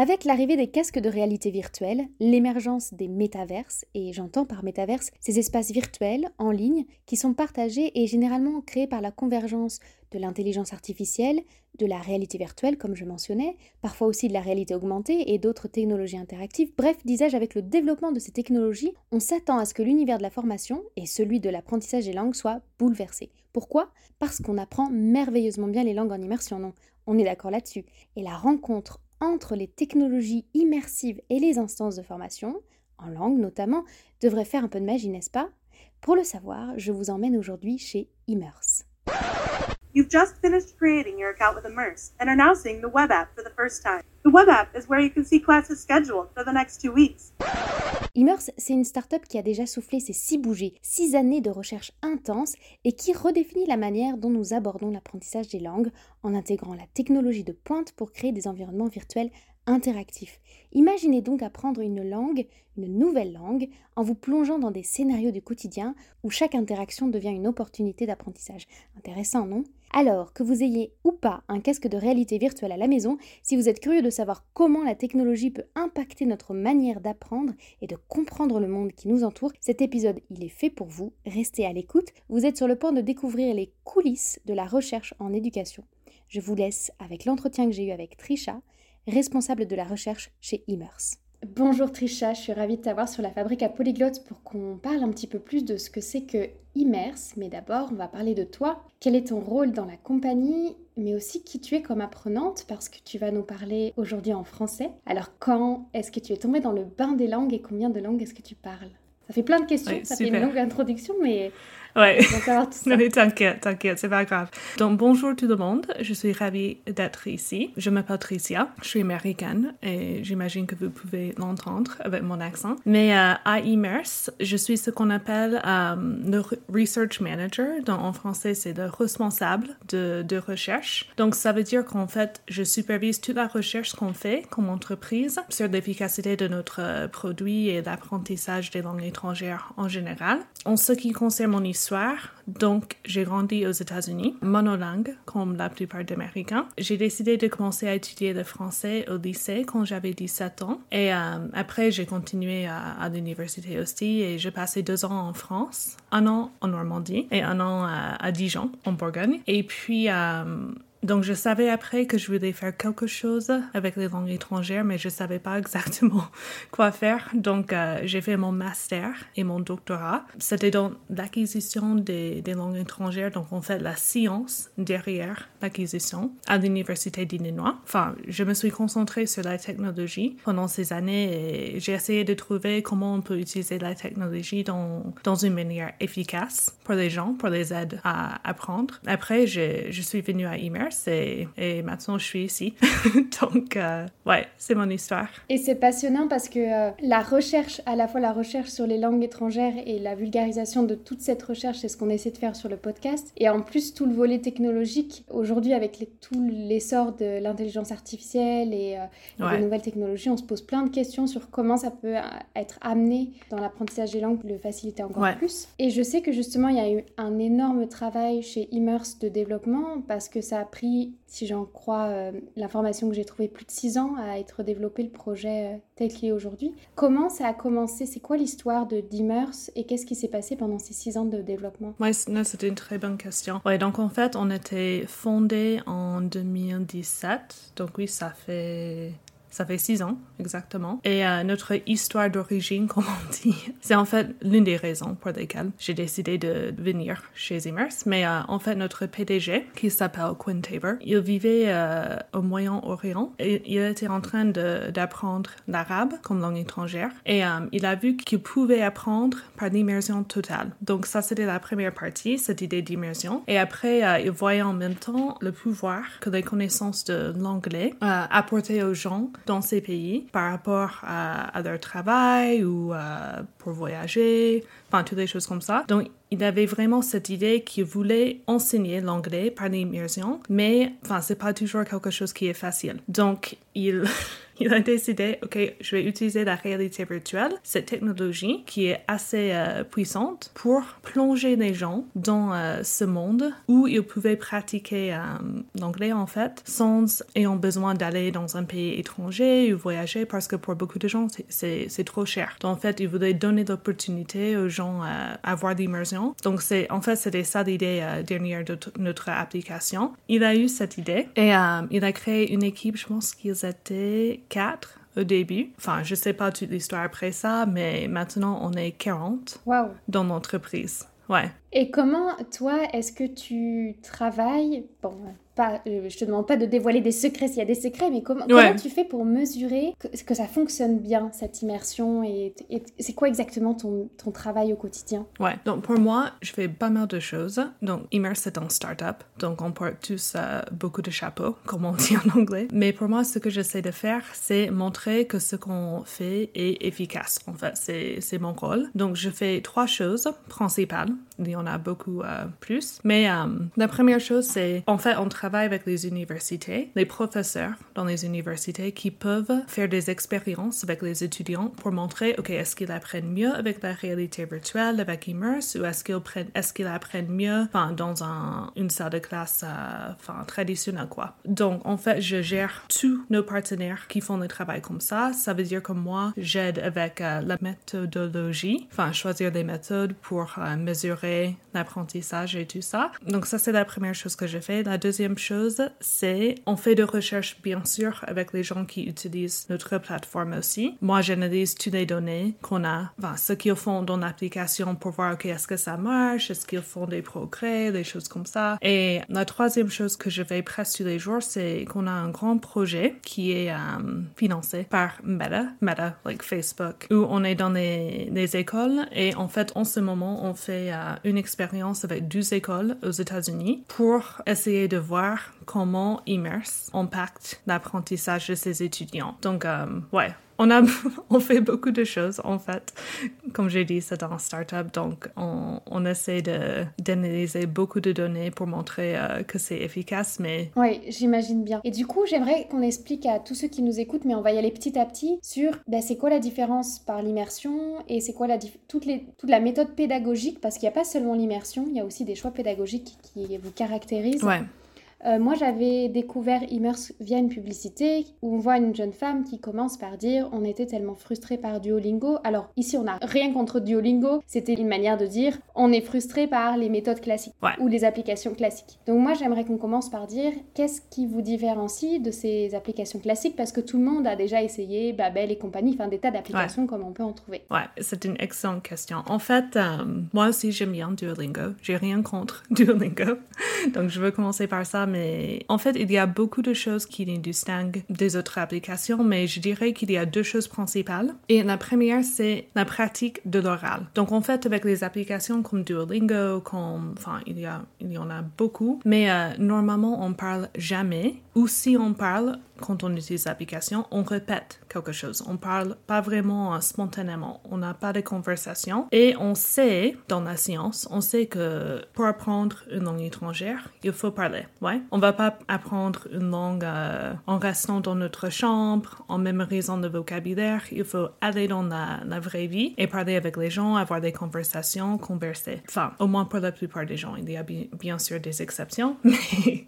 Avec l'arrivée des casques de réalité virtuelle, l'émergence des métaverses, et j'entends par métaverse ces espaces virtuels en ligne qui sont partagés et généralement créés par la convergence de l'intelligence artificielle, de la réalité virtuelle comme je mentionnais, parfois aussi de la réalité augmentée et d'autres technologies interactives. Bref, disais-je, avec le développement de ces technologies, on s'attend à ce que l'univers de la formation et celui de l'apprentissage des langues soient bouleversés. Pourquoi? Parce qu'on apprend merveilleusement bien les langues en immersion, non? On est d'accord là-dessus. Et la rencontre entre les technologies immersives et les instances de formation, en langue notamment, devrait faire un peu de magie, n'est-ce pas? Pour le savoir, je vous emmène aujourd'hui chez Immerse. You've just finished creating your account with Immerse and are now seeing the web app for the first time. The web app is where you can see classes scheduled for the next two weeks. Immerse, c'est une start-up qui a déjà soufflé ses six bougées, six années de recherche intense et qui redéfinit la manière dont nous abordons l'apprentissage des langues en intégrant la technologie de pointe pour créer des environnements virtuels interactifs. Imaginez donc apprendre une langue, une nouvelle langue, en vous plongeant dans des scénarios du quotidien où chaque interaction devient une opportunité d'apprentissage. Intéressant, non? Alors, que vous ayez ou pas un casque de réalité virtuelle à la maison, si vous êtes curieux de savoir comment la technologie peut impacter notre manière d'apprendre et de comprendre le monde qui nous entoure, cet épisode, il est fait pour vous. Restez à l'écoute, vous êtes sur le point de découvrir les coulisses de la recherche en éducation. Je vous laisse avec l'entretien que j'ai eu avec Trisha, responsable de la recherche chez Immerse. Bonjour Trisha, je suis ravie de t'avoir sur la fabrique à Polyglotte pour qu'on parle un petit peu plus de ce que c'est que Immerse. Mais d'abord, on va parler de toi. Quel est ton rôle dans la compagnie, mais aussi qui tu es comme apprenante, parce que tu vas nous parler aujourd'hui en français. Alors, quand est-ce que tu es tombée dans le bain des langues et combien de langues est-ce que tu parles? Ça fait plein de questions, ça fait une longue introduction, mais Ouais. non, t'inquiète, t'inquiète, c'est pas grave. Donc, bonjour tout le monde. Je suis ravie d'être ici. Je m'appelle Tricia. Je suis américaine et j'imagine que vous pouvez l'entendre avec mon accent. Mais euh, à Immerse, je suis ce qu'on appelle euh, le Research Manager. Donc, en français, c'est le responsable de, de recherche. Donc, ça veut dire qu'en fait, je supervise toute la recherche qu'on fait comme entreprise sur l'efficacité de notre euh, produit et l'apprentissage des langues étrangères en général. En ce qui concerne mon histoire, donc j'ai grandi aux États-Unis, monolingue comme la plupart des Américains. J'ai décidé de commencer à étudier le français au lycée quand j'avais 17 ans et euh, après j'ai continué à, l'université aussi et j'ai passé deux ans en France, un an en Normandie et un an à, Dijon en Bourgogne. Et puis euh, donc, je savais après que je voulais faire quelque chose avec les langues étrangères, mais je savais pas exactement quoi faire. Donc, euh, j'ai fait mon master et mon doctorat. C'était dans l'acquisition des, langues étrangères, donc en fait la science derrière l'acquisition à l'université d'Illinois. Enfin, je me suis concentrée sur la technologie pendant ces années et j'ai essayé de trouver comment on peut utiliser la technologie dans, dans une manière efficace pour les gens, pour les aider à apprendre. Après, je, je suis venue à Imer et, maintenant je suis ici. Donc, euh, ouais, c'est mon histoire. Et c'est passionnant parce que euh, la recherche, à la fois la recherche sur les langues étrangères et la vulgarisation de toute cette recherche, c'est ce qu'on essaie de faire sur le podcast. Et en plus, tout le volet technologique, aujourd'hui, avec les, tout l'essor de l'intelligence artificielle et, euh, des nouvelles technologies, on se pose plein de questions sur comment ça peut être amené dans l'apprentissage des langues, le faciliter encore plus. Et je sais que justement, il y a eu un énorme travail chez Immerse de développement parce que ça a si j'en crois euh, l'information que j'ai trouvée, plus de six ans à être développé le projet euh, tel qu'il est aujourd'hui. Comment ça a commencé? C'est quoi l'histoire de et qu'est-ce qui s'est passé pendant ces six ans de développement? Oui, c'était une très bonne question. Ouais, donc en fait, on était fondé en 2017. Donc oui, ça fait Ça fait six ans, exactement. Et euh, notre histoire d'origine, comme on dit, c'est en fait l'une des raisons pour lesquelles j'ai décidé de venir chez Immerse. Mais euh, en fait, notre PDG, qui s'appelle Quinn Tabor, il vivait euh, au Moyen-Orient et il était en train d'apprendre l'arabe comme langue étrangère. Et il a vu qu'il pouvait apprendre par l'immersion totale. Donc ça, c'était la première partie, cette idée d'immersion. Et après, il voyait en même temps le pouvoir que les connaissances de l'anglais apportaient aux gens dans ces pays par rapport à, leur travail ou euh, pour voyager, enfin toutes les choses comme ça. Donc il avait vraiment cette idée qu'il voulait enseigner l'anglais par l'immersion, mais enfin c'est pas toujours quelque chose qui est facile. Donc il il a décidé, OK, je vais utiliser la réalité virtuelle, cette technologie qui est assez euh, puissante pour plonger les gens dans euh, ce monde où ils pouvaient pratiquer euh, l'anglais en fait sans ayant besoin d'aller dans un pays étranger ou voyager parce que pour beaucoup de gens c'est trop cher. Donc en fait, il voulait donner l'opportunité aux gens à avoir l'immersion. Donc c'est en fait c'était ça l'idée dernière de notre application. Il a eu cette idée et il a créé une équipe, je pense qu'ils étaient quatre au début. Enfin, je sais pas toute l'histoire après ça, mais maintenant on est 40 dans l'entreprise. Ouais. Et comment, toi, est-ce que tu travailles Bon, pas, euh, je te demande pas de dévoiler des secrets s'il y a des secrets, mais comment, comment tu fais pour mesurer que, que, ça fonctionne bien, cette immersion Et, c'est quoi exactement ton, ton, travail au quotidien? Ouais, donc pour moi, je fais pas mal de choses. Donc, Immerse, c'est un start-up, donc on porte tous euh, beaucoup de chapeaux, comme on dit en anglais. Mais pour moi, ce que j'essaie de faire, c'est montrer que ce qu'on fait est efficace. En fait, c'est mon rôle. Donc, je fais trois choses principales. En a beaucoup euh, plus. Mais la première chose, c'est, en fait, on travaille avec les universités, les professeurs dans les universités qui peuvent faire des expériences avec les étudiants pour montrer, OK, est-ce qu'ils apprennent mieux avec la réalité virtuelle, avec Immerse, ou est-ce qu'ils apprennent, est qu'ils apprennent mieux enfin, dans un, une salle de classe euh, enfin, traditionnelle, quoi. Donc, en fait, je gère tous nos partenaires qui font le travail comme ça. Ça veut dire que moi, j'aide avec euh, la méthodologie, enfin, choisir des méthodes pour euh, mesurer l'apprentissage et tout ça. Donc, ça, c'est la première chose que je fais. La deuxième chose, c'est on fait de recherche bien sûr avec les gens qui utilisent notre plateforme aussi. Moi, j'analyse toutes les données qu'on a, enfin, ce qu'ils font dans l'application pour voir ok est-ce que ça marche, est-ce qu'ils font des progrès, des choses comme ça? Et la troisième chose que je fais presque tous les jours, c'est qu'on a un grand projet qui est euh, financé par Meta, Meta like Facebook, où on est dans les, les écoles et en fait en ce moment on fait euh, une expérience avec 12 écoles aux États-Unis pour essayer de voir comment Immerse impacte l'apprentissage de ses étudiants. Donc, euh, ouais, on, a, on fait beaucoup de choses en fait. Comme j'ai dit, c'est un startup, donc on, on essaie d'analyser beaucoup de données pour montrer euh, que c'est efficace, mais... Oui, j'imagine bien. Et du coup, j'aimerais qu'on explique à tous ceux qui nous écoutent, mais on va y aller petit à petit, sur ben, c'est quoi la différence par l'immersion et c'est quoi la toute, les, toute la méthode pédagogique, parce qu'il n'y a pas seulement l'immersion, il y a aussi des choix pédagogiques qui vous caractérisent. Ouais. Euh, moi, j'avais découvert Immerse via une publicité où on voit une jeune femme qui commence par dire on était tellement frustré par Duolingo. Alors ici, on n'a rien contre Duolingo. C'était une manière de dire on est frustré par les méthodes classiques ou les applications classiques. Donc moi, j'aimerais qu'on commence par dire qu'est-ce qui vous différencie de ces applications classiques? Parce que tout le monde a déjà essayé Babel et compagnie, enfin des tas d'applications comme on peut en trouver. Ouais, c'est une excellente question. En fait, euh, moi aussi, j'aime bien Duolingo. J'ai rien contre Duolingo. Donc je veux commencer par ça mais en fait, il y a beaucoup de choses qui les distinguent des autres applications, mais je dirais qu'il y a deux choses principales. Et la première, c'est la pratique de l'oral. Donc, en fait, avec les applications comme Duolingo, comme, enfin, il y, a, il y en a beaucoup, mais euh, normalement, on parle jamais, ou si on parle, quand on utilise l'application, on répète quelque chose. On parle pas vraiment euh, spontanément. On n'a pas de conversation. Et on sait, dans la science, on sait que pour apprendre une langue étrangère, il faut parler. Ouais. On va pas apprendre une langue euh, en restant dans notre chambre, en mémorisant le vocabulaire. Il faut aller dans la, vraie vie et parler avec les gens, avoir des conversations, converser. Enfin, au moins pour la plupart des gens. Il y a bien, sûr des exceptions, mais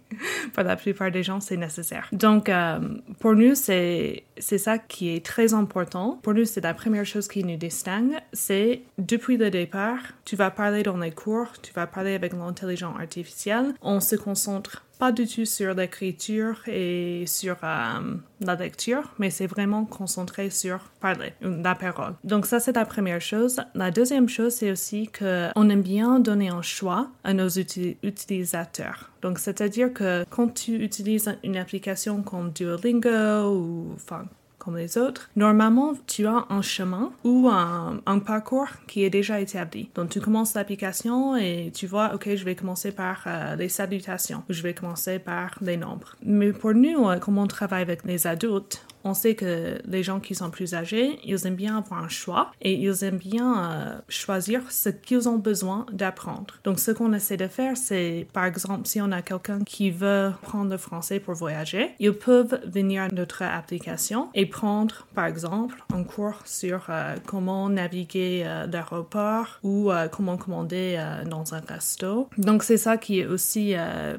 pour la plupart des gens, c'est nécessaire. Donc, euh, pour nous, c'est ça qui est très important. Pour nous, c'est la première chose qui nous distingue. C'est depuis le départ, tu vas parler dans les cours, tu vas parler avec l'intelligence artificielle. On se concentre pas du tout sur l'écriture et sur euh, la lecture, mais c'est vraiment concentré sur parler, la parole. Donc ça, c'est la première chose. La deuxième chose, c'est aussi qu'on aime bien donner un choix à nos utilisateurs. Donc, c'est-à-dire que quand tu utilises une application comme Duolingo ou enfin, comme les autres, normalement, tu as un chemin ou un, parcours qui est déjà établi. Donc, tu commences l'application et tu vois, OK, je vais commencer par euh, les salutations, je vais commencer par les nombres. Mais pour nous, euh, comme on travaille avec les adultes, on sait que les gens qui sont plus âgés, ils aiment bien avoir un choix et ils aiment bien euh, choisir ce qu'ils ont besoin d'apprendre. Donc, ce qu'on essaie de faire, c'est, par exemple, si on a quelqu'un qui veut prendre le français pour voyager, ils peuvent venir à notre application et prendre, par exemple, un cours sur euh, comment naviguer euh, l'aéroport ou comment commander dans un resto. Donc, c'est ça qui est aussi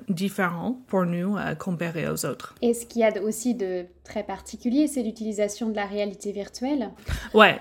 différent pour nous comparé aux autres. Et ce qu'il y a aussi de très particulier, c'est l'utilisation de la réalité virtuelle. Ouais.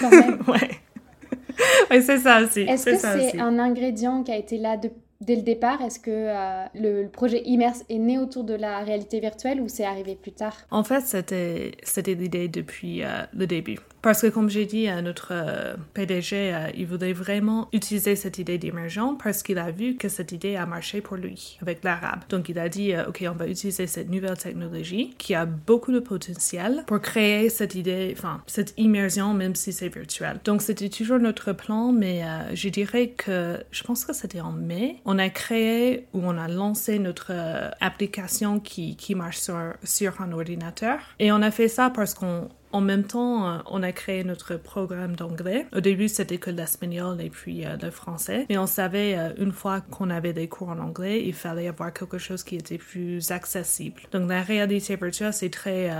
Quand même. ouais. c'est ça aussi. Est-ce que c'est un ingrédient qui a été là dès le départ? Est-ce que euh, le, projet Immerse est né autour de la réalité virtuelle ou c'est arrivé plus tard? En fait, c'était l'idée depuis euh, le début. Parce que comme j'ai dit, à notre euh, PDG, euh, il voulait vraiment utiliser cette idée d'émergent parce qu'il a vu que cette idée a marché pour lui avec l'arabe. Donc il a dit, euh, OK, on va utiliser cette nouvelle technologie qui a beaucoup de potentiel pour créer cette idée, enfin, cette immersion, même si c'est virtuel. Donc c'était toujours notre plan, mais je dirais que je pense que c'était en mai, on a créé ou on a lancé notre application qui, qui marche sur, sur un ordinateur. Et on a fait ça parce qu'on en même temps, euh, on a créé notre programme d'anglais. Au début, c'était que l'espagnol et puis euh, le français. Mais on savait, euh, une fois qu'on avait des cours en anglais, il fallait avoir quelque chose qui était plus accessible. Donc, la réalité virtuelle, c'est très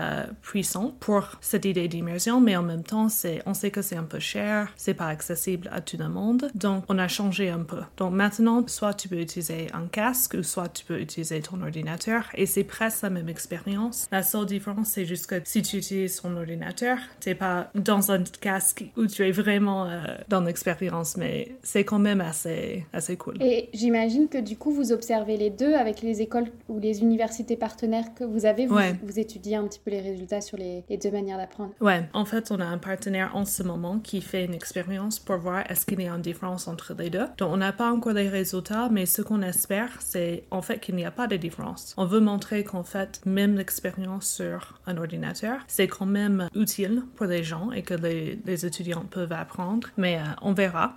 puissant pour cette idée d'immersion, mais en même temps, c'est, on sait que c'est un peu cher, c'est pas accessible à tout le monde. Donc, on a changé un peu. Donc, maintenant, soit tu peux utiliser un casque, ou soit tu peux utiliser ton ordinateur, et c'est presque la même expérience. La seule différence, c'est juste que si tu utilises ton ordinateur, tu T'es pas dans un casque où tu es vraiment euh, dans l'expérience, mais c'est quand même assez, assez cool. Et j'imagine que du coup, vous observez les deux avec les écoles ou les universités partenaires que vous avez. Vous, vous étudiez un petit peu les résultats sur les, deux manières d'apprendre. Ouais, en fait, on a un partenaire en ce moment qui fait une expérience pour voir est-ce qu'il y a une différence entre les deux. Donc, on n'a pas encore les résultats, mais ce qu'on espère, c'est en fait qu'il n'y a pas de différence. On veut montrer qu'en fait, même l'expérience sur un ordinateur, c'est quand même utile pour les gens et que les, étudiants peuvent apprendre, mais euh, on verra.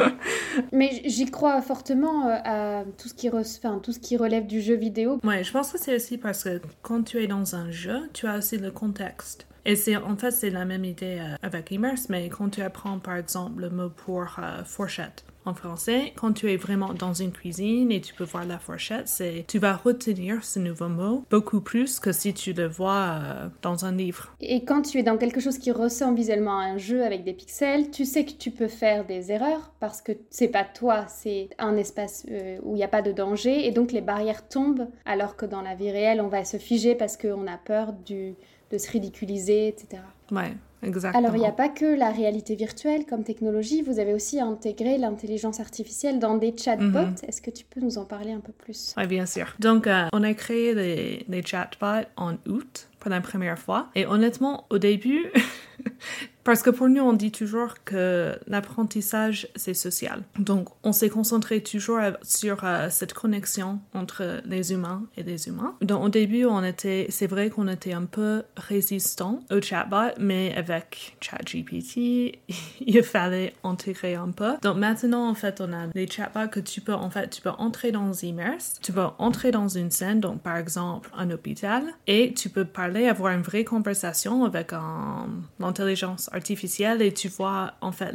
mais j'y crois fortement euh, à tout ce, qui enfin, tout ce qui relève du jeu vidéo. Ouais, je pense que c'est aussi parce que quand tu es dans un jeu, tu as aussi le contexte. Et c'est en fait c'est la même idée euh, avec Immerse, mais quand tu apprends par exemple le mot pour fourchette, en français, quand tu es vraiment dans une cuisine et tu peux voir la fourchette, c'est tu vas retenir ce nouveau mot beaucoup plus que si tu le vois euh, dans un livre. Et quand tu es dans quelque chose qui ressemble visuellement à un jeu avec des pixels, tu sais que tu peux faire des erreurs parce que c'est pas toi, c'est un espace euh, où il n'y a pas de danger et donc les barrières tombent alors que dans la vie réelle, on va se figer parce qu'on a peur du, de se ridiculiser, etc. Ouais. Exactement. Alors, il n'y a pas que la réalité virtuelle comme technologie, vous avez aussi intégré l'intelligence artificielle dans des chatbots. Mhm. Est-ce que tu peux nous en parler un peu plus? Oui, bien sûr. Donc, euh, on a créé des, des chatbots en août pour la première fois. Et honnêtement, au début, Parce que pour nous, on dit toujours que l'apprentissage, c'est social. Donc, on s'est concentré toujours sur euh, cette connexion entre les humains et les humains. Donc, au début, on était, c'est vrai qu'on était un peu résistant au chatbot, mais avec ChatGPT, il fallait intégrer un peu. Donc, maintenant, en fait, on a des chatbots que tu peux, en fait, tu peux entrer dans Immerse, tu peux entrer dans une scène, donc par exemple un hôpital, et tu peux parler, avoir une vraie conversation avec un intelligence artificielle et tu vois en fait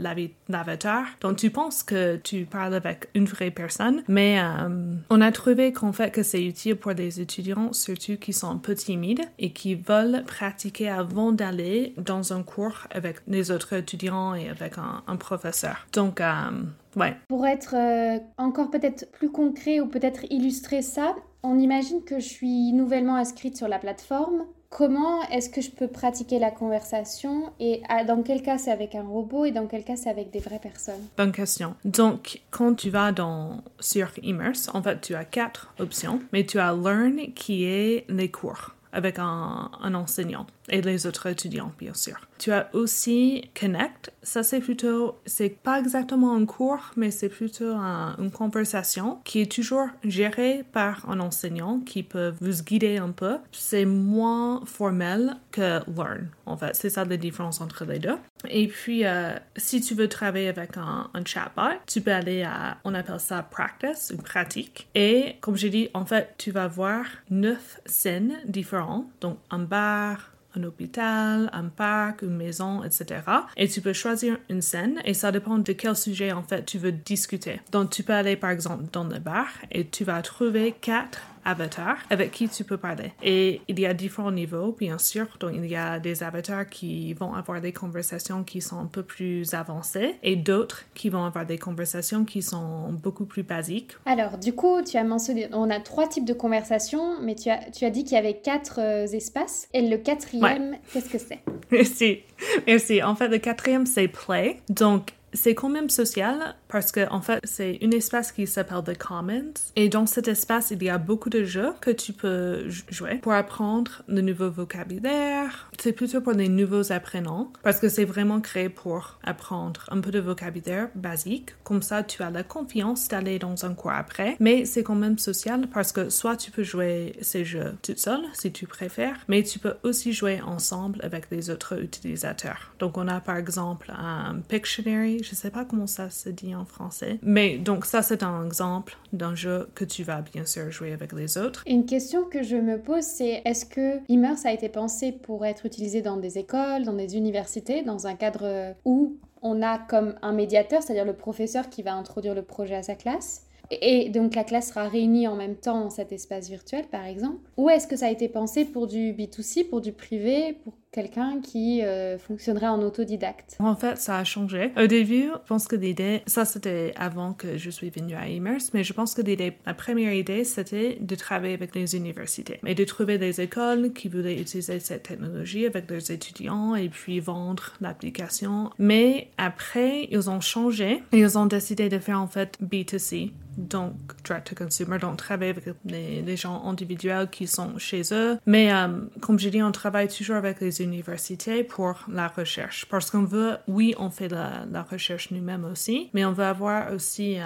l'avatar. Donc tu penses que tu parles avec une vraie personne, mais euh, on a trouvé qu'en fait que c'est utile pour des étudiants surtout qui sont un peu timides et qui veulent pratiquer avant d'aller dans un cours avec les autres étudiants et avec un, professeur. Donc euh, Ouais. Pour être euh, encore peut-être plus concret ou peut-être illustrer ça, on imagine que je suis nouvellement inscrite sur la plateforme comment est-ce que je peux pratiquer la conversation et dans quel cas c'est avec un robot et dans quel cas c'est avec des vraies personnes? Bonne question. Donc, quand tu vas dans, sur Immerse, en fait, tu as quatre options, mais tu as Learn qui est les cours avec un, un enseignant et les autres étudiants, bien sûr. Tu as aussi Connect. Ça, c'est plutôt, c'est pas exactement un cours, mais c'est plutôt une conversation qui est toujours gérée par un enseignant qui peut vous guider un peu. C'est moins formel que Learn. En fait, c'est ça la différence entre les deux. Et puis, euh, si tu veux travailler avec un, un, chatbot, tu peux aller à, on appelle ça practice, une pratique. Et comme j'ai dit, en fait, tu vas voir neuf scènes différentes. Donc, un bar, un hôpital, un parc, une maison, etc. Et tu peux choisir une scène et ça dépend de quel sujet en fait tu veux discuter. Donc tu peux aller par exemple dans le bar et tu vas trouver quatre avatars avec qui tu peux parler. Et il y a différents niveaux, bien sûr. Donc, il y a des avatars qui vont avoir des conversations qui sont un peu plus avancées et d'autres qui vont avoir des conversations qui sont beaucoup plus basiques. Alors, du coup, tu as mentionné, on a trois types de conversations, mais tu as, tu as dit qu'il y avait quatre euh, espaces. Et le quatrième, qu'est-ce que c'est? Merci. Merci. En fait, le quatrième, c'est play. Donc, c'est quand même social parce que en fait c'est un espace qui s'appelle The Commons et dans cet espace il y a beaucoup de jeux que tu peux jouer pour apprendre de nouveaux vocabulaire. C'est plutôt pour les nouveaux apprenants parce que c'est vraiment créé pour apprendre un peu de vocabulaire basique. Comme ça tu as la confiance d'aller dans un cours après. Mais c'est quand même social parce que soit tu peux jouer ces jeux toute seule si tu préfères, mais tu peux aussi jouer ensemble avec les autres utilisateurs. Donc on a par exemple un Pictionary je sais pas comment ça se dit en français. Mais donc ça, c'est un exemple d'un jeu que tu vas bien sûr jouer avec les autres. Une question que je me pose, c'est est-ce que Immerse a été pensé pour être utilisé dans des écoles, dans des universités, dans un cadre où on a comme un médiateur, c'est-à-dire le professeur qui va introduire le projet à sa classe et donc la classe sera réunie en même temps dans cet espace virtuel, par exemple Ou est-ce que ça a été pensé pour du B2C, pour du privé, pour quelqu'un qui euh, fonctionnerait en autodidacte? En fait, ça a changé. Au début, je pense que l'idée, ça c'était avant que je suis venue à Immerse, mais je pense que l'idée, la première idée, c'était de travailler avec les universités et de trouver des écoles qui voulaient utiliser cette technologie avec leurs étudiants et puis vendre l'application. Mais après, ils ont changé et ils ont décidé de faire en fait B2C donc direct to consumer, donc travailler avec les, gens individuels qui sont chez eux. Mais euh, comme je dis, on travaille toujours avec les universités pour la recherche. Parce qu'on veut, oui, on fait la, la recherche nous-mêmes aussi, mais on veut avoir aussi euh,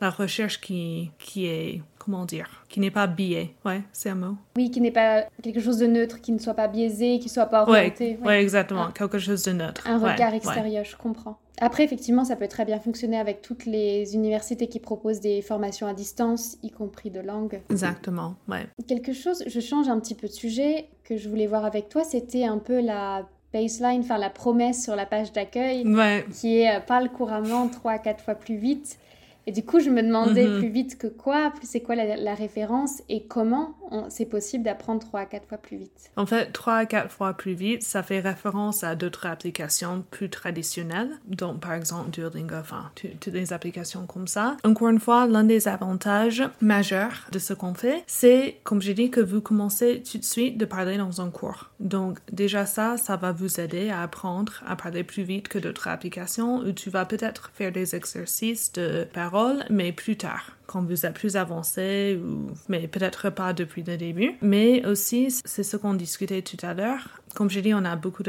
la recherche qui, qui est comment dire, qui n'est pas biais. Ouais, c'est un mot. Oui, qui n'est pas quelque chose de neutre, qui ne soit pas biaisé, qui ne soit pas orienté. Oui, ouais. exactement, ah. quelque chose de neutre. Un regard extérieur, je comprends. Après, effectivement, ça peut très bien fonctionner avec toutes les universités qui proposent des formations à distance, y compris de langue. Exactement, ouais. Quelque chose, je change un petit peu de sujet, que je voulais voir avec toi, c'était un peu la baseline, enfin la promesse sur la page d'accueil, qui est euh, parle couramment 3 à 4 fois plus vite. Et du coup, je me demandais mhm. plus vite que quoi, c'est quoi la, référence et comment c'est possible d'apprendre 3 à 4 fois plus vite. En fait, 3 à 4 fois plus vite, ça fait référence à d'autres applications plus traditionnelles, donc par exemple Duolingo, enfin, toutes les applications comme ça. Encore une fois, l'un des avantages majeurs de ce qu'on fait, c'est, comme j'ai dit, que vous commencez tout de suite de parler dans un cours. Donc, déjà ça, ça va vous aider à apprendre à parler plus vite que d'autres applications où tu vas peut-être faire des exercices de parole mais plus tard quand vous êtes plus avancé, ou, mais peut-être pas depuis le début. Mais aussi, c'est ce qu'on discutait tout à l'heure. Comme j'ai dit, on a beaucoup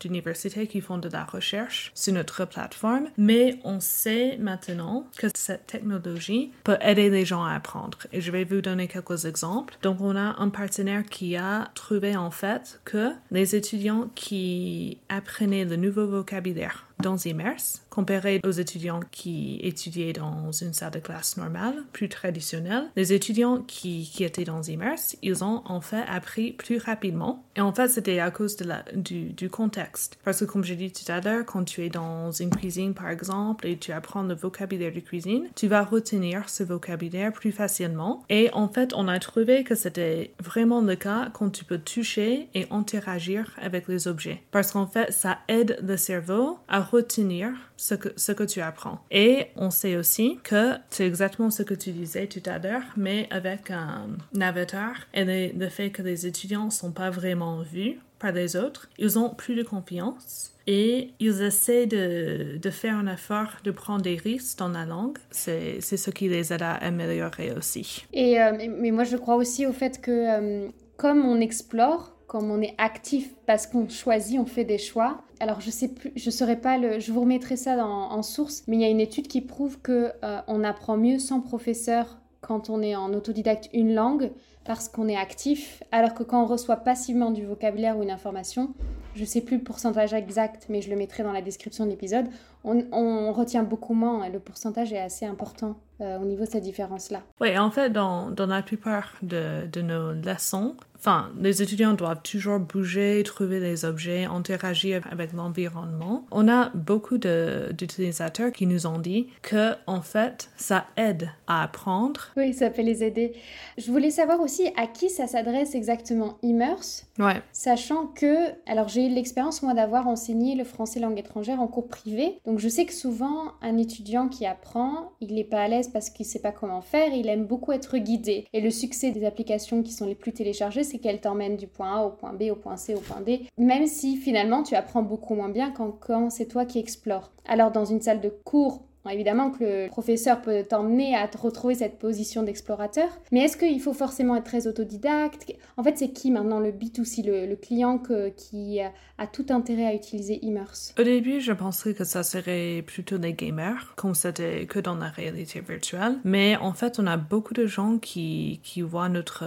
d'universités qui font de la recherche sur notre plateforme, mais on sait maintenant que cette technologie peut aider les gens à apprendre. Et je vais vous donner quelques exemples. Donc, on a un partenaire qui a trouvé en fait que les étudiants qui apprenaient le nouveau vocabulaire dans Immerse, comparé aux étudiants qui étudiaient dans une salle de classe normale, plus traditionnelle, les étudiants qui, étaient dans Immerse, ils ont en fait appris plus rapidement. Et en fait, c'était à cause de la, du, du contexte. Parce que comme j'ai dit tout à l'heure, quand tu es dans une cuisine, par exemple, et tu apprends le vocabulaire de cuisine, tu vas retenir ce vocabulaire plus facilement. Et en fait, on a trouvé que c'était vraiment le cas quand tu peux toucher et interagir avec les objets. Parce qu'en fait, ça aide le cerveau à retenir ce que, ce que tu apprends. Et on sait aussi que c'est exactement ce que tu disais tout à l'heure, mais avec un avatar et le, fait que les étudiants sont pas vraiment vus par les autres, ils ont plus de confiance et ils essaient de, de, faire un effort de prendre des risques dans la langue. C'est ce qui les aide à améliorer aussi. Et, euh, mais moi, je crois aussi au fait que euh, comme on explore, comme on est actif parce qu'on choisit, on fait des choix. Alors je sais plus, je saurais pas le, je vous remettrai ça en source, mais il y a une étude qui prouve que euh, on apprend mieux sans professeur quand on est en autodidacte une langue parce qu'on est actif, alors que quand on reçoit passivement du vocabulaire ou une information, je sais plus le pourcentage exact, mais je le mettrai dans la description de l'épisode, on, retient beaucoup moins et le pourcentage est assez important euh, au niveau de cette différence-là. Oui, en fait, dans, dans la plupart de, de nos leçons, Enfin, les étudiants doivent toujours bouger, trouver des objets, interagir avec l'environnement. On a beaucoup d'utilisateurs qui nous ont dit que, en fait, ça aide à apprendre. Oui, ça peut les aider. Je voulais savoir aussi à qui ça s'adresse exactement Immerse. Ouais. Sachant que, alors j'ai l'expérience moi d'avoir enseigné le français langue étrangère en cours privé. Donc je sais que souvent un étudiant qui apprend, il n'est pas à l'aise parce qu'il ne sait pas comment faire, il aime beaucoup être guidé. Et le succès des applications qui sont les plus téléchargées, c'est qu'elles t'emmènent du point A au point B, au point C, au point D, même si finalement tu apprends beaucoup moins bien quand, quand c'est toi qui explores. Alors dans une salle de cours, Évidemment que le professeur peut t'emmener à te retrouver cette position d'explorateur, mais est-ce qu'il faut forcément être très autodidacte? En fait, c'est qui maintenant le B2C, le, client qui a tout intérêt à utiliser Immerse? Au début, je pensais que ça serait plutôt les gamers, comme c'était que dans la réalité virtuelle, mais en fait, on a beaucoup de gens qui, qui voient notre...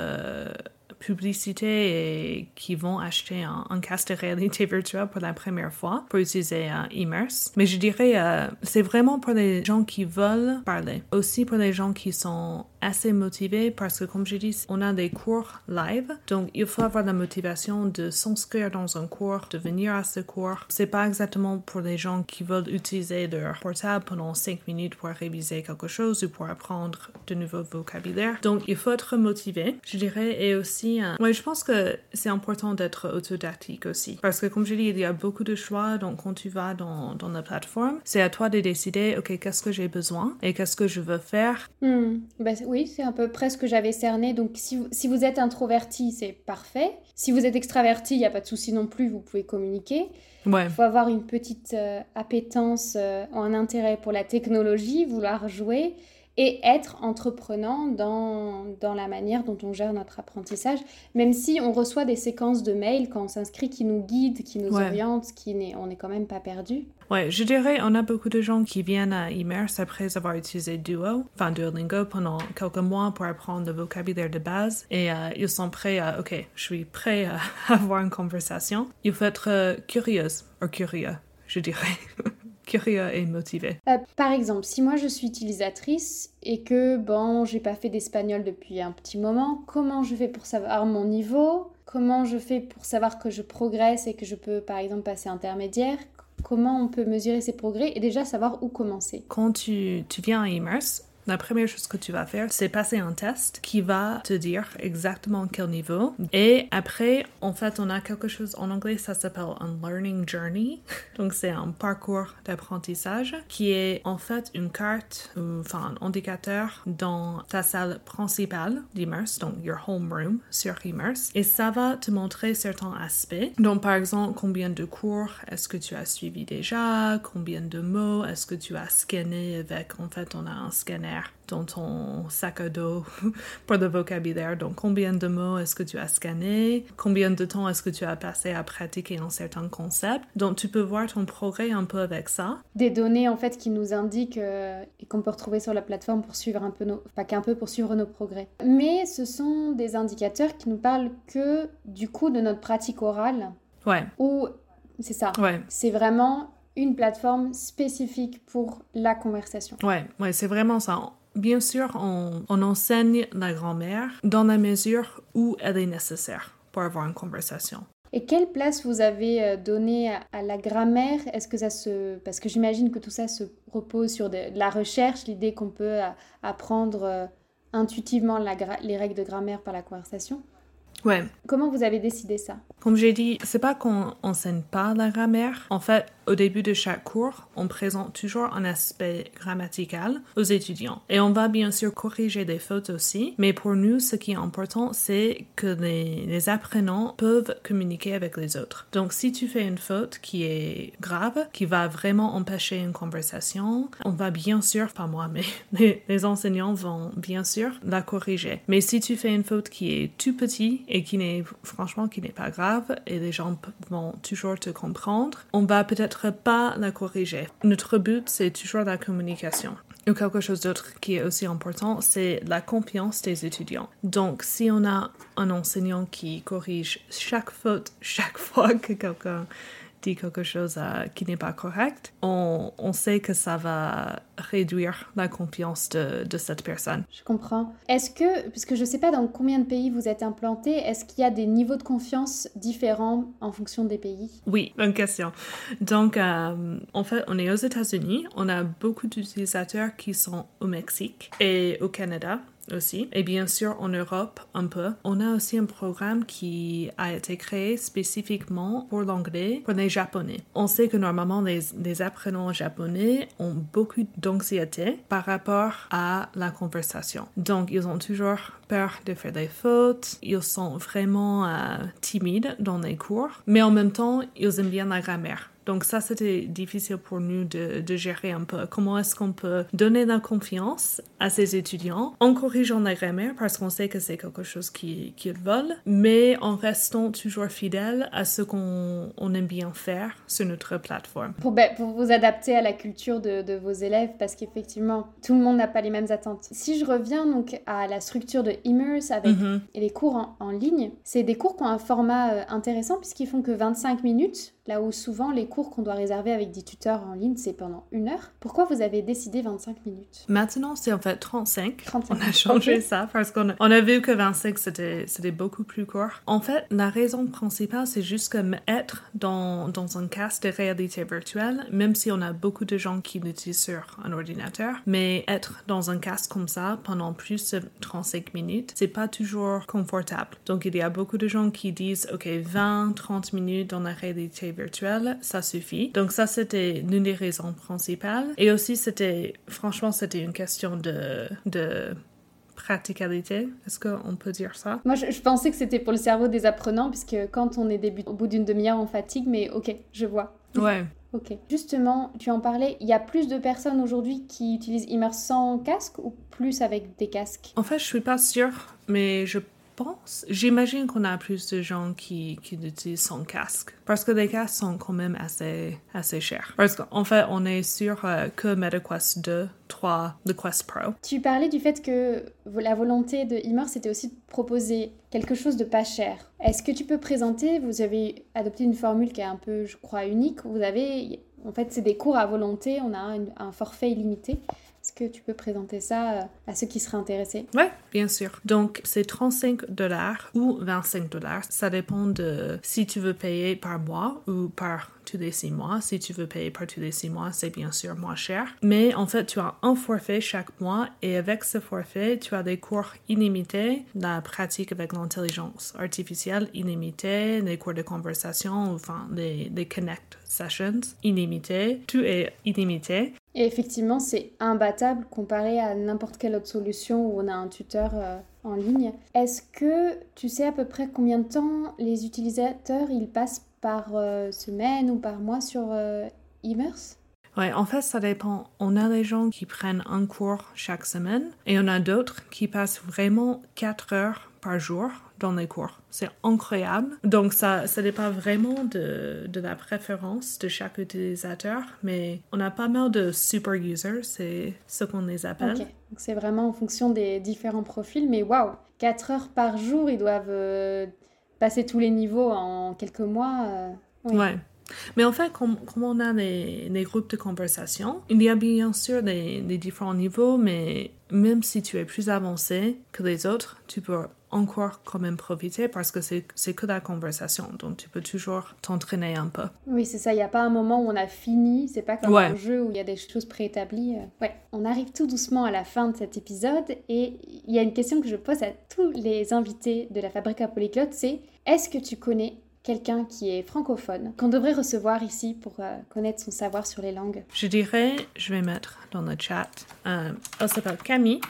Euh, publicité et qui vont acheter un, casque de réalité virtuelle pour la première fois pour utiliser un Immerse. Mais je dirais, euh, c'est vraiment pour les gens qui veulent parler. Aussi pour les gens qui sont assez motivés parce que, comme je dis, on a des cours live. Donc, il faut avoir la motivation de s'inscrire dans un cours, de venir à ce cours. C'est pas exactement pour les gens qui veulent utiliser leur portable pendant 5 minutes pour réviser quelque chose ou pour apprendre de nouveaux vocabulaire. Donc, il faut être motivé, je dirais, et aussi, euh, ouais, je pense que c'est important d'être autodidactique aussi. Parce que, comme je dis, il y a beaucoup de choix. Donc, quand tu vas dans, dans la plateforme, c'est à toi de décider, OK, qu'est-ce que j'ai besoin et qu'est-ce que je veux faire. Hmm. Ben, oui, c'est à peu près ce que j'avais cerné. Donc si vous, si vous êtes introverti, c'est parfait. Si vous êtes extraverti, il n'y a pas de souci non plus, vous pouvez communiquer. Il faut avoir une petite euh, appétence, euh, un intérêt pour la technologie, vouloir jouer et être entreprenant dans, dans la manière dont on gère notre apprentissage, même si on reçoit des séquences de mails quand on s'inscrit qui nous guident, qui nous orientent, qui n'est, on n'est quand même pas perdu. Ouais, je dirais, on a beaucoup de gens qui viennent à Immerse après avoir utilisé Duo, enfin Duolingo, pendant quelques mois pour apprendre le vocabulaire de base et euh, ils sont prêts à, ok, je suis prêt à avoir une conversation. Il faut être euh, curieuse, ou curieux, je dirais. curieux et motivé. Euh, par exemple, si moi je suis utilisatrice et que bon, j'ai pas fait d'espagnol depuis un petit moment, comment je fais pour savoir mon niveau? Comment je fais pour savoir que je progresse et que je peux par exemple passer intermédiaire? Comment on peut mesurer ses progrès et déjà savoir où commencer? Quand tu, tu viens à Immerse, la première chose que tu vas faire, c'est passer un test qui va te dire exactement quel niveau. Et après, en fait, on a quelque chose en anglais, ça s'appelle un learning journey. Donc, c'est un parcours d'apprentissage qui est en fait une carte, enfin un indicateur dans ta salle principale d'Immerse, donc your homeroom sur Immerse. Et ça va te montrer certains aspects. Donc, par exemple, combien de cours est-ce que tu as suivi déjà? Combien de mots est-ce que tu as scanné avec, en fait, on a un scanner dans ton sac à dos pour le vocabulaire. Donc, combien de mots est-ce que tu as scanné? Combien de temps est-ce que tu as passé à pratiquer un certain concept? Donc, tu peux voir ton progrès un peu avec ça. Des données, en fait, qui nous indiquent euh, et qu'on peut retrouver sur la plateforme pour suivre un peu nos... Pas qu'un peu pour suivre nos progrès. Mais ce sont des indicateurs qui nous parlent que, du coup, de notre pratique orale. Ouais. Ou... C'est ça. Ouais. C'est vraiment une plateforme spécifique pour la conversation. Ouais, ouais, c'est vraiment ça. Bien sûr, on, on enseigne la grammaire dans la mesure où elle est nécessaire pour avoir une conversation. Et quelle place vous avez euh, donnée à, la grammaire? Est-ce que ça se... Parce que j'imagine que tout ça se repose sur de, la recherche, l'idée qu'on peut euh, apprendre euh, intuitivement la les règles de grammaire par la conversation. Ouais. Comment vous avez décidé ça? Comme j'ai dit, c'est pas qu'on enseigne pas la grammaire. En fait, au début de chaque cours, on présente toujours un aspect grammatical aux étudiants. Et on va bien sûr corriger des fautes aussi, mais pour nous, ce qui est important, c'est que les, les apprenants peuvent communiquer avec les autres. Donc, si tu fais une faute qui est grave, qui va vraiment empêcher une conversation, on va bien sûr, pas moi, mais les, les enseignants vont bien sûr la corriger. Mais si tu fais une faute qui est tout petit et qui n'est franchement qui n'est pas grave et les gens vont toujours te comprendre, on va peut-être pas la corriger. Notre but, c'est toujours la communication. Ou quelque chose d'autre qui est aussi important, c'est la confiance des étudiants. Donc, si on a un enseignant qui corrige chaque faute, chaque fois que quelqu'un dit quelque chose euh, qui n'est pas correct, on, on, sait que ça va réduire la confiance de, de cette personne. Je comprends. Est-ce que, puisque je ne sais pas dans combien de pays vous êtes implanté, est-ce qu'il y a des niveaux de confiance différents en fonction des pays? Oui, bonne question. Donc, euh, en fait, on est aux États-Unis, on a beaucoup d'utilisateurs qui sont au Mexique et au Canada Et bien sûr, en Europe, un peu. On a aussi un programme qui a été créé spécifiquement pour l'anglais, pour les japonais. On sait que normalement, les, les apprenants japonais ont beaucoup d'anxiété par rapport à la conversation. Donc, ils ont toujours peur de faire des fautes. Ils sont vraiment euh, timides dans les cours. Mais en même temps, ils aiment bien la grammaire. Donc ça, c'était difficile pour nous de, de, gérer un peu. Comment est-ce qu'on peut donner la confiance à ces étudiants en corrigeant la grammaire parce qu'on sait que c'est quelque chose qu'ils qui veulent, mais en restant toujours fidèle à ce qu'on on aime bien faire sur notre plateforme. Pour, ben, pour vous adapter à la culture de, de vos élèves parce qu'effectivement, tout le monde n'a pas les mêmes attentes. Si je reviens donc à la structure de Immerse avec mm -hmm. les cours en, en ligne, c'est des cours qui ont un format euh, intéressant puisqu'ils font que 25 minutes là où souvent les cours qu'on doit réserver avec des tuteurs en ligne, c'est pendant une heure. Pourquoi vous avez décidé 25 minutes? Maintenant, c'est en fait 35. 35 on a changé okay. ça parce qu'on a, on a vu que 25, c'était beaucoup plus court. En fait, la raison principale, c'est juste que être dans, dans un casque de réalité virtuelle, même si on a beaucoup de gens qui l'utilisent sur un ordinateur, mais être dans un casque comme ça pendant plus de 35 minutes, c'est pas toujours confortable. Donc, il y a beaucoup de gens qui disent, OK, 20, 30 minutes dans la réalité virtuelle, ça suffit. Donc ça, c'était l'une des raisons principales. Et aussi, c'était, franchement, c'était une question de, de praticalité. Est-ce qu'on peut dire ça? Moi, je, je pensais que c'était pour le cerveau des apprenants, puisque quand on est début, au bout d'une demi-heure, on fatigue, mais ok, je vois. Ouais. Ok. Justement, tu en parlais, il y a plus de personnes aujourd'hui qui utilisent Immerse sans casque ou plus avec des casques? En fait, je suis pas sûre, mais je j'imagine qu'on a plus de gens qui, qui utilisent son casque. Parce que les casques sont quand même assez, assez chers. Parce qu'en fait, on est sur euh, que MetaQuest 2, 3, le Quest Pro. Tu parlais du fait que la volonté de Immerse, c'était aussi de proposer quelque chose de pas cher. Est-ce que tu peux présenter, vous avez adopté une formule qui est un peu, je crois, unique. Vous avez, en fait, c'est des cours à volonté, on a un forfait illimité. Est-ce que tu peux présenter ça à ceux qui seraient intéressés? Oui, bien sûr. Donc, c'est 35 dollars ou 25 dollars. Ça dépend de si tu veux payer par mois ou par tous les six mois. Si tu veux payer par tous les six mois, c'est bien sûr moins cher. Mais en fait, tu as un forfait chaque mois et avec ce forfait, tu as des cours illimités, la pratique avec l'intelligence artificielle illimitée, les cours de conversation, enfin, les connect sessions illimitées. Tout est illimité. Et effectivement, c'est imbattable comparé à n'importe quelle autre solution où on a un tuteur euh, en ligne. Est-ce que tu sais à peu près combien de temps les utilisateurs ils passent par euh, semaine ou par mois sur euh, Immerse Ouais, en fait, ça dépend. On a des gens qui prennent un cours chaque semaine et on a d'autres qui passent vraiment 4 heures par jour dans les cours. C'est incroyable. Donc, ça, ça dépend vraiment de, de la préférence de chaque utilisateur, mais on a pas mal de super users, c'est ce qu'on les appelle. Donc c'est vraiment en fonction des différents profils, mais waouh, 4 heures par jour, ils doivent euh, passer tous les niveaux en quelques mois. Euh, oui. Ouais. Mais en fait, comme, comme on a des, des, groupes de conversation, il y a bien sûr des, des différents niveaux, mais même si tu es plus avancé que les autres, tu peux encore quand même profiter parce que c'est que la conversation, donc tu peux toujours t'entraîner un peu. Oui, c'est ça, il n'y a pas un moment où on a fini, c'est pas comme un jeu où il y a des choses préétablies. Ouais, on arrive tout doucement à la fin de cet épisode et il y a une question que je pose à tous les invités de la Fabrique à Polyglotte, c'est est-ce que tu connais quelqu'un qui est francophone, qu'on devrait recevoir ici pour euh, connaître son savoir sur les langues? Je dirais, je vais mettre dans le chat, euh, elle s'appelle Camille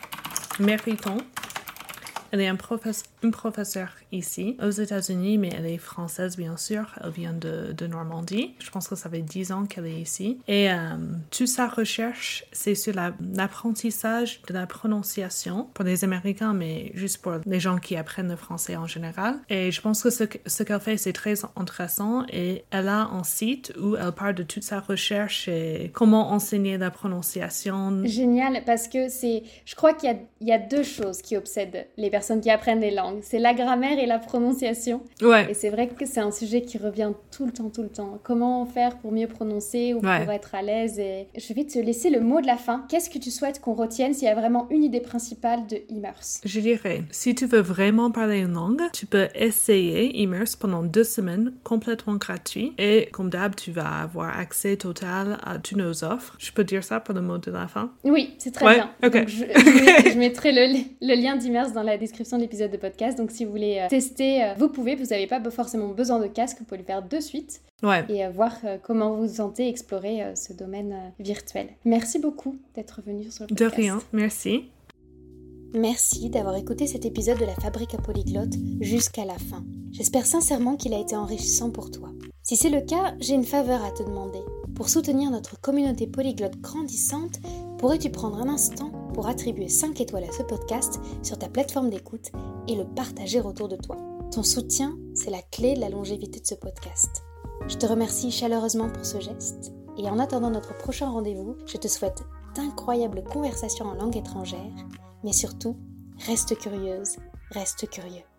Mériton. Elle est un professeur, une professeure ici, aux États-Unis, mais elle est française, bien sûr. Elle vient de, de Normandie. Je pense que ça fait 10 ans qu'elle est ici. Et euh, toute sa recherche, c'est sur l'apprentissage de la prononciation pour les Américains, mais juste pour les gens qui apprennent le français en général. Et je pense que ce, ce qu'elle fait, c'est très intéressant. Et elle a un site où elle parle de toute sa recherche et comment enseigner la prononciation. Génial, parce que c'est, je crois qu'il y, y a deux choses qui obsèdent les personnes qui apprennent les langues c'est la grammaire et la prononciation. Ouais. Et c'est vrai que c'est un sujet qui revient tout le temps, tout le temps. Comment faire pour mieux prononcer ou pour être à l'aise et... Je vais te laisser le mot de la fin. Qu'est-ce que tu souhaites qu'on retienne s'il y a vraiment une idée principale de Immerse Je dirais, si tu veux vraiment parler une langue, tu peux essayer Immerse pendant deux semaines complètement gratuit et comme d'hab, tu vas avoir accès total à toutes nos offres. Je peux dire ça pour le mot de la fin? Oui, c'est très bien. Je, mettrai le, le lien d'Immerse dans la description de l'épisode de podcast donc si vous voulez euh, tester, euh, vous pouvez. Vous n'avez pas forcément besoin de casque, vous pouvez le faire de suite. Et euh, voir comment vous vous sentez explorer ce domaine virtuel. Merci beaucoup d'être venu sur le podcast. De rien, merci. Merci d'avoir écouté cet épisode de la Fabrique à Polyglotte jusqu'à la fin. J'espère sincèrement qu'il a été enrichissant pour toi. Si c'est le cas, j'ai une faveur à te demander. Pour soutenir notre communauté polyglotte grandissante, pourrais-tu prendre un instant pour attribuer 5 étoiles à ce podcast sur ta plateforme d'écoute et le partager autour de toi? Ton soutien, c'est la clé de la longévité de ce podcast. Je te remercie chaleureusement pour ce geste et en attendant notre prochain rendez-vous, je te souhaite d'incroyables conversations en langue étrangère, mais surtout, reste curieuse, reste curieux.